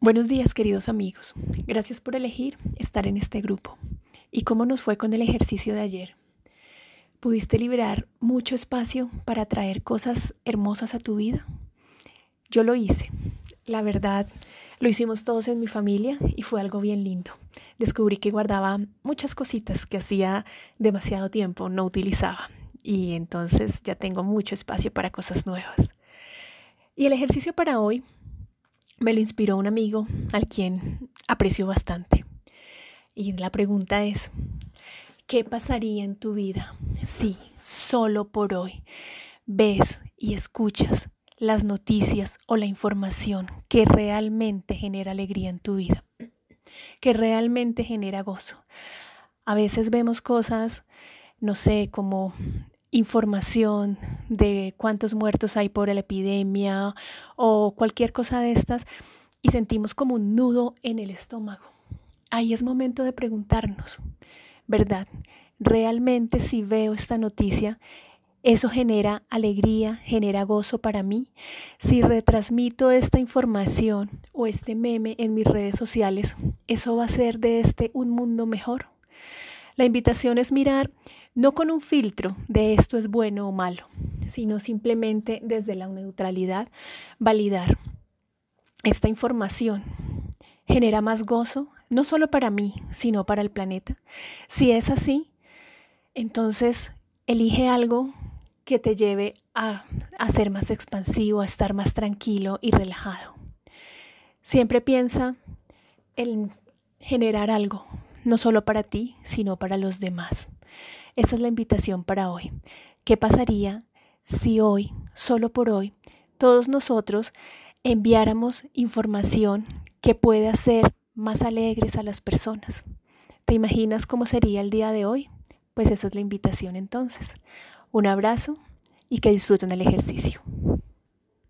Buenos días queridos amigos, gracias por elegir estar en este grupo. ¿Y cómo nos fue con el ejercicio de ayer? ¿Pudiste liberar mucho espacio para traer cosas hermosas a tu vida? Yo lo hice. La verdad, lo hicimos todos en mi familia y fue algo bien lindo. Descubrí que guardaba muchas cositas que hacía demasiado tiempo no utilizaba y entonces ya tengo mucho espacio para cosas nuevas. Y el ejercicio para hoy me lo inspiró un amigo al quien aprecio bastante. Y la pregunta es, ¿qué pasaría en tu vida si solo por hoy ves y escuchas las noticias o la información que realmente genera alegría en tu vida, que realmente genera gozo? A veces vemos cosas, no sé, como información de cuántos muertos hay por la epidemia o cualquier cosa de estas y sentimos como un nudo en el estómago. Ahí es momento de preguntarnos, ¿verdad? ¿Realmente si veo esta noticia, eso genera alegría, genera gozo para mí? Si retransmito esta información o este meme en mis redes sociales, ¿eso va a ser de este un mundo mejor? La invitación es mirar no con un filtro de esto es bueno o malo, sino simplemente desde la neutralidad validar esta información. ¿Genera más gozo? No solo para mí, sino para el planeta. Si es así, entonces elige algo que te lleve a, a ser más expansivo, a estar más tranquilo y relajado. Siempre piensa en generar algo, no solo para ti, sino para los demás. Esa es la invitación para hoy. ¿Qué pasaría si hoy, solo por hoy, todos nosotros enviáramos información que pueda hacer más alegres a las personas? ¿Te imaginas cómo sería el día de hoy? Pues esa es la invitación entonces. Un abrazo y que disfruten el ejercicio.